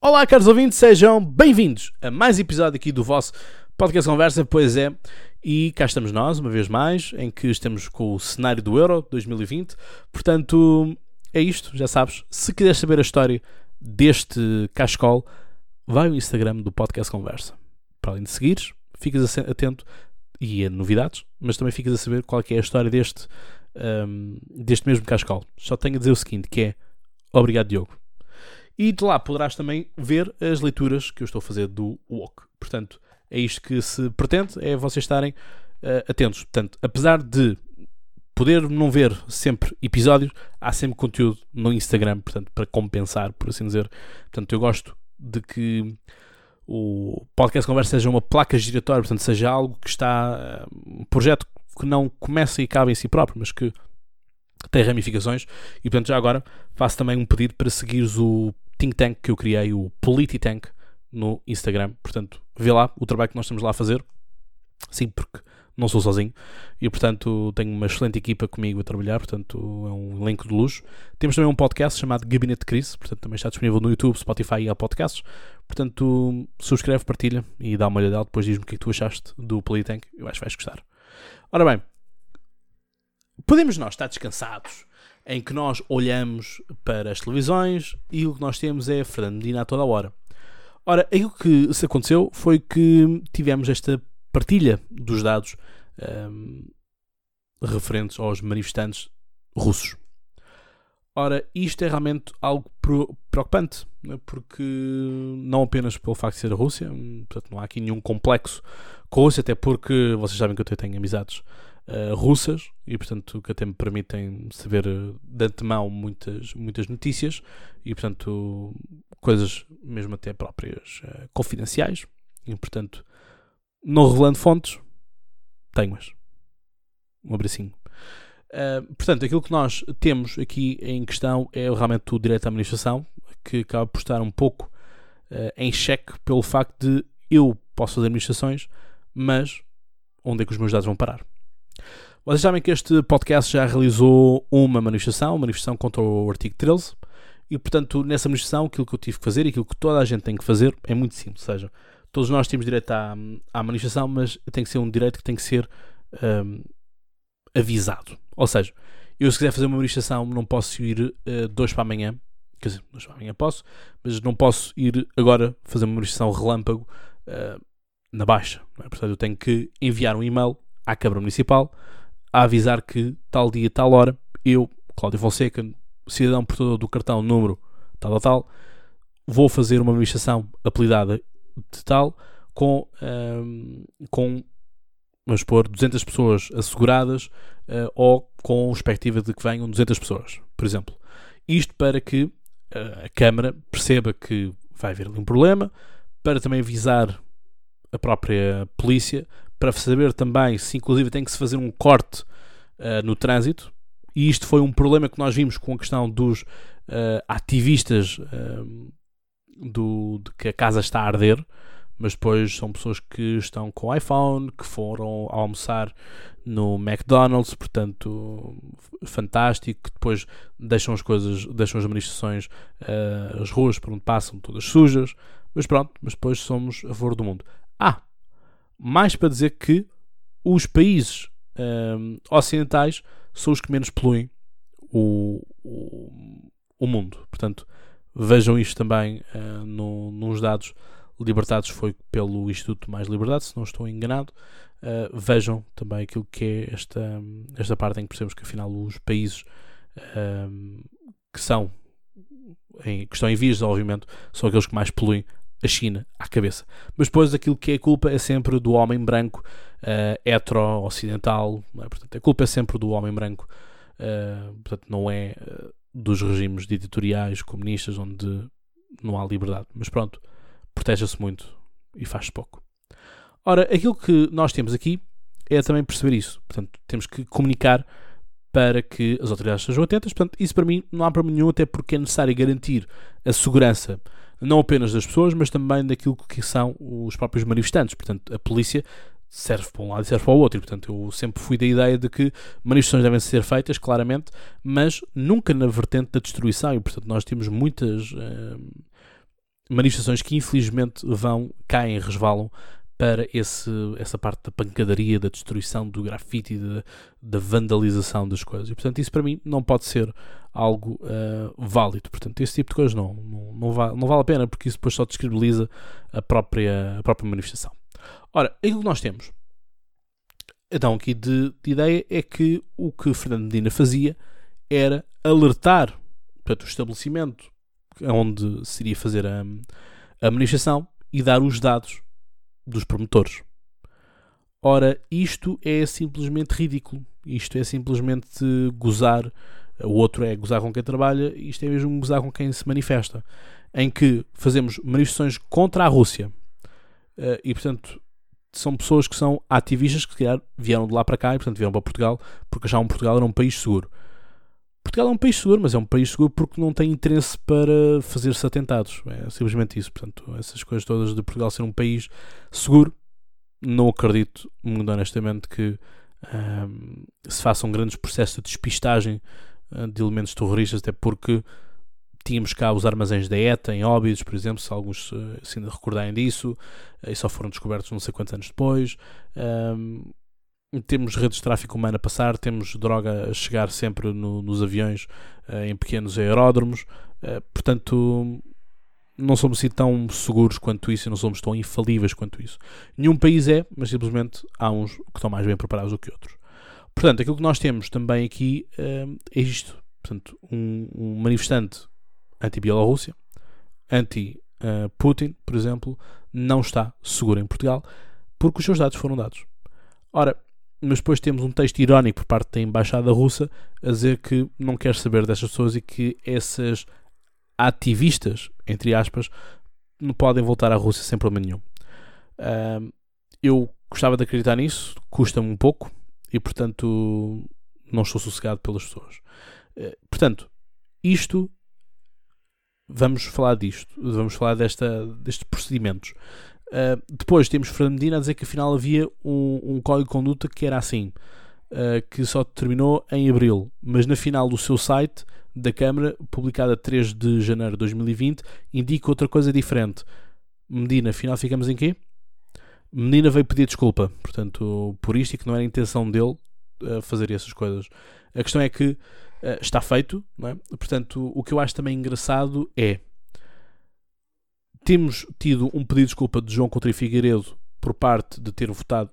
Olá, caros ouvintes, sejam bem-vindos a mais episódio aqui do vosso podcast Conversa, pois é, e cá estamos nós, uma vez mais, em que estamos com o cenário do Euro 2020. Portanto, é isto, já sabes. Se quiseres saber a história deste cascol, vai ao Instagram do podcast Conversa. Para além de seguires, ficas atento e a novidades, mas também ficas a saber qual é a história deste, um, deste mesmo cascol. Só tenho a dizer o seguinte, que é obrigado Diogo. E de lá poderás também ver as leituras que eu estou a fazer do Walk. Portanto, é isto que se pretende, é vocês estarem uh, atentos. Portanto, apesar de poder não ver sempre episódios, há sempre conteúdo no Instagram, portanto, para compensar, por assim dizer. Portanto, eu gosto de que o podcast conversa seja uma placa giratória, portanto, seja algo que está eh, um projeto que não começa e acaba em si próprio, mas que tem ramificações. E portanto, já agora faço também um pedido para seguires o think tank que eu criei, o Polititank, no Instagram. Portanto, vê lá o trabalho que nós estamos lá a fazer. Sim, porque não sou sozinho e, portanto, tenho uma excelente equipa comigo a trabalhar. Portanto, é um elenco de luxo. Temos também um podcast chamado Gabinete de Crise. Portanto, também está disponível no YouTube, Spotify e a podcasts. Portanto, subscreve, partilha e dá uma olhada. Depois diz-me o que é que tu achaste do Politank. Eu acho que vais gostar. Ora bem, podemos nós estar descansados em que nós olhamos para as televisões e o que nós temos é Fernando Medina a toda a hora. Ora, aquilo que se aconteceu foi que tivemos esta partilha dos dados um, referentes aos manifestantes russos. Ora, isto é realmente algo preocupante, né? porque não apenas pelo facto de ser a Rússia, portanto, não há aqui nenhum complexo com a Rússia, até porque vocês sabem que eu tenho amizades uh, russas e, portanto, que até me permitem saber eh, de antemão muitas, muitas notícias e, portanto, coisas mesmo até próprias uh, confidenciais. E, portanto, não revelando fontes, tenho-as. Um abracinho. Uh, portanto, aquilo que nós temos aqui em questão é realmente o direito à administração, que acaba por estar um pouco uh, em xeque pelo facto de eu posso fazer administrações, mas onde é que os meus dados vão parar? Vocês sabem que este podcast já realizou uma manifestação, uma manifestação contra o artigo 13, e portanto, nessa manifestação, aquilo que eu tive que fazer e aquilo que toda a gente tem que fazer é muito simples. Ou seja, todos nós temos direito à, à manifestação, mas tem que ser um direito que tem que ser um, avisado. Ou seja, eu se quiser fazer uma manifestação não posso ir uh, dois para amanhã, quer dizer, dois para amanhã posso, mas não posso ir agora fazer uma manifestação relâmpago uh, na baixa. É? Portanto, eu tenho que enviar um e-mail à Câmara Municipal a avisar que tal dia, tal hora, eu, Cláudio Fonseca, cidadão portador do cartão número tal ou tal, vou fazer uma manifestação apelidada de tal com, um, com vamos pôr 200 pessoas asseguradas uh, ou com perspectiva de que venham 200 pessoas, por exemplo. Isto para que uh, a Câmara perceba que vai haver ali um problema, para também avisar a própria polícia para saber também se inclusive tem que se fazer um corte uh, no trânsito. E isto foi um problema que nós vimos com a questão dos uh, ativistas uh, do, de que a casa está a arder, mas depois são pessoas que estão com iPhone, que foram almoçar no McDonald's, portanto, fantástico, que depois deixam as coisas, deixam as manifestações, uh, as ruas por onde passam todas sujas, mas pronto, mas depois somos a favor do mundo. Ah, mais para dizer que os países um, ocidentais são os que menos poluem o, o, o mundo. Portanto, vejam isto também uh, no, nos dados libertados foi pelo Instituto Mais Liberdade, se não estou enganado. Uh, vejam também aquilo que é esta, esta parte em que percebemos que afinal os países um, que são em, que estão em vias de desenvolvimento são aqueles que mais poluem a China à cabeça. Mas depois aquilo que é culpa é sempre do homem branco uh, hetero-ocidental. É? Portanto, a culpa é sempre do homem branco. Uh, portanto, não é uh, dos regimes ditatoriais comunistas onde não há liberdade. Mas pronto, proteja-se muito e faz-se pouco. Ora, aquilo que nós temos aqui é também perceber isso. Portanto, temos que comunicar para que as autoridades sejam atentas. Portanto, isso para mim não há problema nenhum, até porque é necessário garantir a segurança não apenas das pessoas, mas também daquilo que são os próprios manifestantes. Portanto, a polícia serve para um lado e serve para o outro. E, portanto, eu sempre fui da ideia de que manifestações devem ser feitas, claramente, mas nunca na vertente da destruição. E, portanto, nós temos muitas. Uh, manifestações que infelizmente vão, caem, resvalam para esse, essa parte da pancadaria, da destruição, do grafite, da, da vandalização das coisas. E, portanto, isso para mim não pode ser algo uh, válido. Portanto, esse tipo de coisas não, não, não, vale, não vale a pena, porque isso depois só descredibiliza a própria, a própria manifestação. Ora, aquilo que nós temos, então, aqui de, de ideia, é que o que Fernando Medina fazia era alertar portanto, o estabelecimento onde se iria fazer a, a manifestação e dar os dados dos promotores. Ora, isto é simplesmente ridículo. Isto é simplesmente gozar. O outro é gozar com quem trabalha, isto é mesmo gozar com quem se manifesta. Em que fazemos manifestações contra a Rússia. Eh, e, portanto, são pessoas que são ativistas que, se calhar, vieram de lá para cá e, portanto, vieram para Portugal porque achavam Portugal era um país seguro. Portugal é um país seguro, mas é um país seguro porque não tem interesse para fazer-se atentados. É simplesmente isso. Portanto, essas coisas todas de Portugal ser um país seguro, não acredito, muito honestamente, que um, se façam grandes processos de despistagem uh, de elementos terroristas, até porque tínhamos cá os armazéns da ETA em Óbidos, por exemplo, se alguns uh, se ainda recordarem disso, uh, e só foram descobertos não sei quantos anos depois. Um, temos redes de tráfico humano a passar, temos droga a chegar sempre no, nos aviões uh, em pequenos aeródromos, uh, portanto não somos assim tão seguros quanto isso e não somos tão infalíveis quanto isso. Nenhum país é, mas simplesmente há uns que estão mais bem preparados do que outros. Portanto, aquilo que nós temos também aqui uh, é isto. Portanto, um, um manifestante anti-Bielorrússia, anti-Putin, por exemplo, não está seguro em Portugal porque os seus dados foram dados. Ora, mas depois temos um texto irónico por parte da embaixada russa a dizer que não quer saber destas pessoas e que essas ativistas, entre aspas, não podem voltar à Rússia sem problema nenhum. Uh, eu gostava de acreditar nisso, custa-me um pouco e, portanto, não estou sossegado pelas pessoas. Uh, portanto, isto. Vamos falar disto, vamos falar desta, destes procedimentos. Uh, depois temos Fernando Medina a dizer que afinal havia um, um código de conduta que era assim, uh, que só terminou em abril, mas na final do seu site da Câmara, publicada 3 de janeiro de 2020, indica outra coisa diferente. Medina, afinal ficamos em quê? Medina veio pedir desculpa, portanto, por isto e que não era a intenção dele uh, fazer essas coisas. A questão é que está feito, é? portanto, o que eu acho também engraçado é temos tido um pedido de desculpa de João Coutinho Figueiredo por parte de ter votado,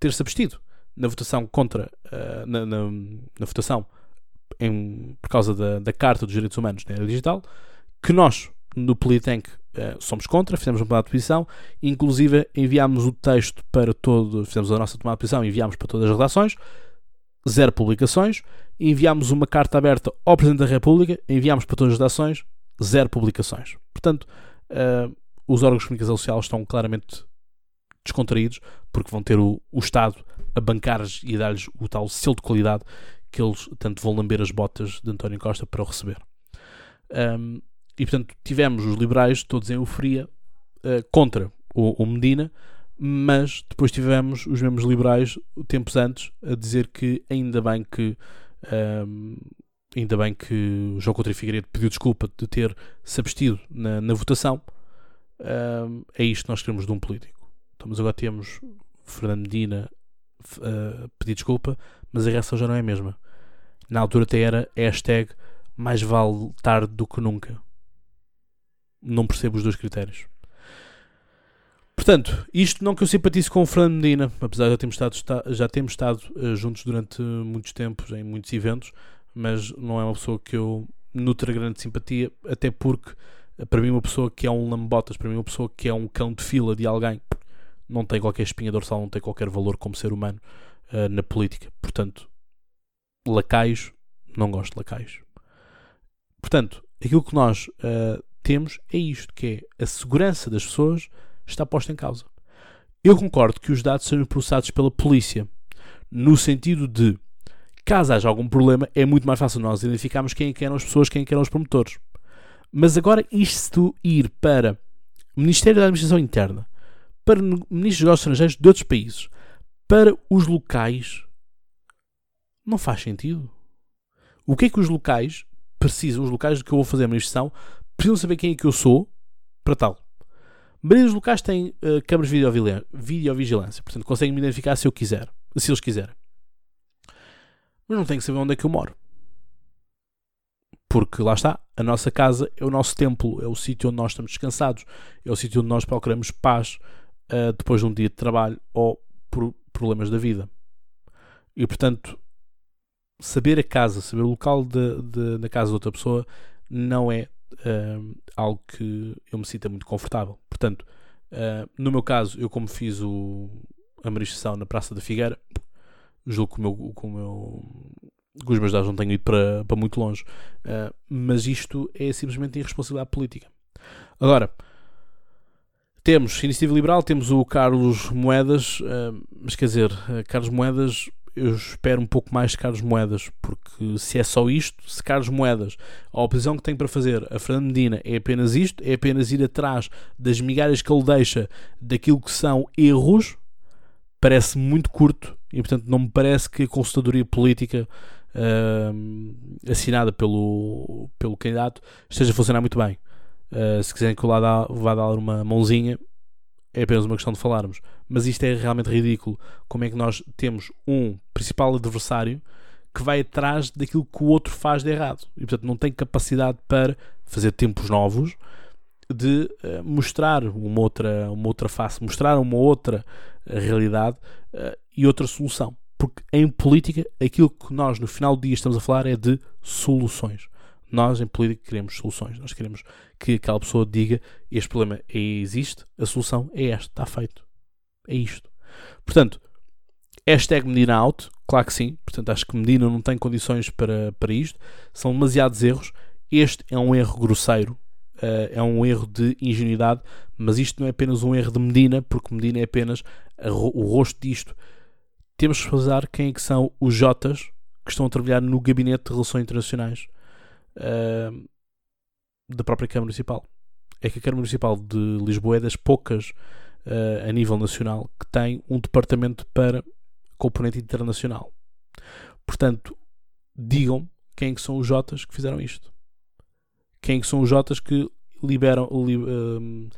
ter-se abstido na votação contra, uh, na, na, na, votação em, por causa da, da Carta dos Direitos Humanos na era digital, que nós, no Politank, uh, somos contra, fizemos uma tomada de posição, inclusive enviámos o texto para todo, fizemos a nossa tomada de posição, enviámos para todas as redações, zero publicações, enviámos uma carta aberta ao Presidente da República, enviámos para todas as redações, zero publicações. Portanto, uh, os órgãos de comunicação social estão claramente descontraídos porque vão ter o, o Estado a bancar-lhes e a dar-lhes o tal selo de qualidade que eles tanto vão lamber as botas de António Costa para o receber. Um, e portanto tivemos os liberais todos em euforia uh, contra o, o, Medina, mas depois tivemos os mesmos liberais tempos antes a dizer que ainda bem que um, ainda bem que o João Coutinho Figueiredo pediu desculpa de ter se abstido na, na votação. É isto que nós queremos de um político. Então, mas agora temos Fernando Medina uh, pedir desculpa, mas a reação já não é a mesma. Na altura até era hashtag mais vale tarde do que nunca. Não percebo os dois critérios. Portanto, isto não que eu simpatize com o Fernando Medina, apesar de já termos estado, já termos estado uh, juntos durante muitos tempos, em muitos eventos, mas não é uma pessoa que eu nutra grande simpatia, até porque para mim uma pessoa que é um lambotas, para mim uma pessoa que é um cão de fila de alguém, não tem qualquer espinha dorsal, não tem qualquer valor como ser humano uh, na política. Portanto, lacaios, não gosto de lacaios. Portanto, aquilo que nós uh, temos é isto, que é a segurança das pessoas está posta em causa. Eu concordo que os dados sejam processados pela polícia, no sentido de caso haja algum problema, é muito mais fácil nós identificarmos quem é eram as pessoas, quem é eram os promotores. Mas agora isto ir para Ministério da Administração Interna, para Ministros dos Negócios Estrangeiros de outros países, para os locais, não faz sentido. O que é que os locais precisam, os locais que eu vou fazer a administração, precisam saber quem é que eu sou, para tal. A maioria dos locais tem uh, câmaras de videovigilância, portanto conseguem me identificar se eu quiser, se eles quiserem. Mas não tenho que saber onde é que eu moro. Porque lá está, a nossa casa é o nosso templo, é o sítio onde nós estamos descansados, é o sítio onde nós procuramos paz uh, depois de um dia de trabalho ou por problemas da vida. E portanto, saber a casa, saber o local de, de, da casa de outra pessoa não é uh, algo que eu me sinta muito confortável. Portanto, uh, no meu caso, eu como fiz o, a manifestação na Praça da Figueira, julgo que o meu, que o meu com os meus dados não tenho ido para, para muito longe, uh, mas isto é simplesmente irresponsabilidade política. Agora, temos Iniciativa Liberal, temos o Carlos Moedas, uh, mas quer dizer, uh, Carlos Moedas, eu espero um pouco mais de Carlos Moedas, porque se é só isto, se Carlos Moedas, a oposição que tem para fazer a Fernando Medina é apenas isto, é apenas ir atrás das migalhas que ele deixa daquilo que são erros, parece muito curto e, portanto, não me parece que a consultadoria política uh, assinada pelo, pelo candidato esteja a funcionar muito bem. Uh, se quiserem que eu lá dá, vá dar uma mãozinha, é apenas uma questão de falarmos. Mas isto é realmente ridículo. Como é que nós temos um principal adversário que vai atrás daquilo que o outro faz de errado e, portanto, não tem capacidade para fazer tempos novos de uh, mostrar uma outra, uma outra face, mostrar uma outra realidade uh, e outra solução porque em política aquilo que nós no final do dia estamos a falar é de soluções. Nós em política queremos soluções. Nós queremos que aquela pessoa diga este problema existe, a solução é esta, está feito. É isto. Portanto, hashtag Medina out, claro que sim. Portanto, acho que Medina não tem condições para, para isto. São demasiados erros. Este é um erro grosseiro, uh, é um erro de ingenuidade, mas isto não é apenas um erro de Medina, porque Medina é apenas o rosto disto temos que falar quem é que são os Jotas que estão a trabalhar no Gabinete de Relações Internacionais uh, da própria Câmara Municipal. É que a Câmara Municipal de Lisboa é das poucas uh, a nível nacional que tem um departamento para componente internacional. Portanto, digam quem é que são os Jotas que fizeram isto. Quem é que são os Jotas que liberam, li, uh,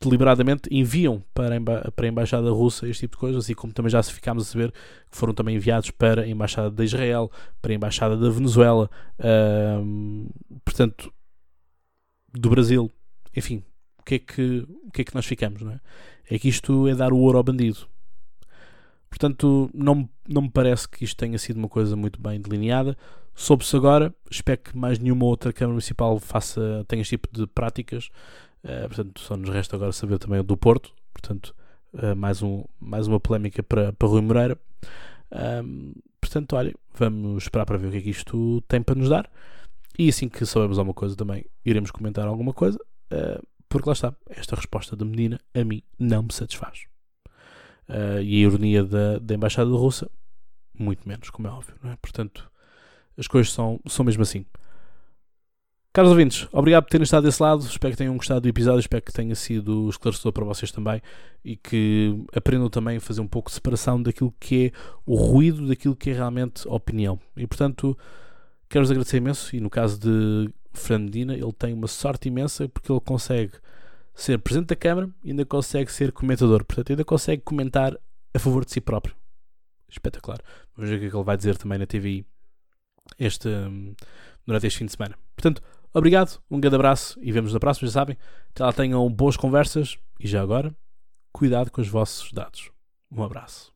deliberadamente enviam para a, emba para a Embaixada Russa este tipo de coisas, e como também já ficámos a saber, que foram também enviados para a Embaixada de Israel, para a Embaixada da Venezuela, portanto, do Brasil, enfim, o que, é que, o que é que nós ficamos, não é? É que isto é dar o ouro ao bandido. Portanto, não, não me parece que isto tenha sido uma coisa muito bem delineada. Soube-se agora, espero que mais nenhuma outra Câmara Municipal faça, tenha este tipo de práticas. Uh, portanto, só nos resta agora saber também o do Porto. Portanto, uh, mais, um, mais uma polémica para, para Rui Moreira. Portanto, olha, vamos esperar para ver o que é que isto tem para nos dar. E assim que soubermos alguma coisa também iremos comentar alguma coisa. Uh, porque lá está, esta resposta da menina a mim não me satisfaz. E a ironia da, da Embaixada da Rússia, muito menos, como é óbvio. É? Portanto, as coisas são, são mesmo assim. Caros ouvintes, obrigado por terem estado desse lado. Espero que tenham gostado do episódio. Espero que tenha sido esclarecedor para vocês também e que aprendam também a fazer um pouco de separação daquilo que é o ruído, daquilo que é realmente opinião. E portanto, quero-vos agradecer imenso. E no caso de Fernando Medina, ele tem uma sorte imensa porque ele consegue ser presidente da Câmara e ainda consegue ser comentador. Portanto, ainda consegue comentar a favor de si próprio. Espetacular. Vamos ver o que é ele vai dizer também na TVI este, hum, durante este fim de semana. Portanto, Obrigado, um grande abraço e vemos na próxima, já sabem. Até lá tenham boas conversas e já agora, cuidado com os vossos dados. Um abraço.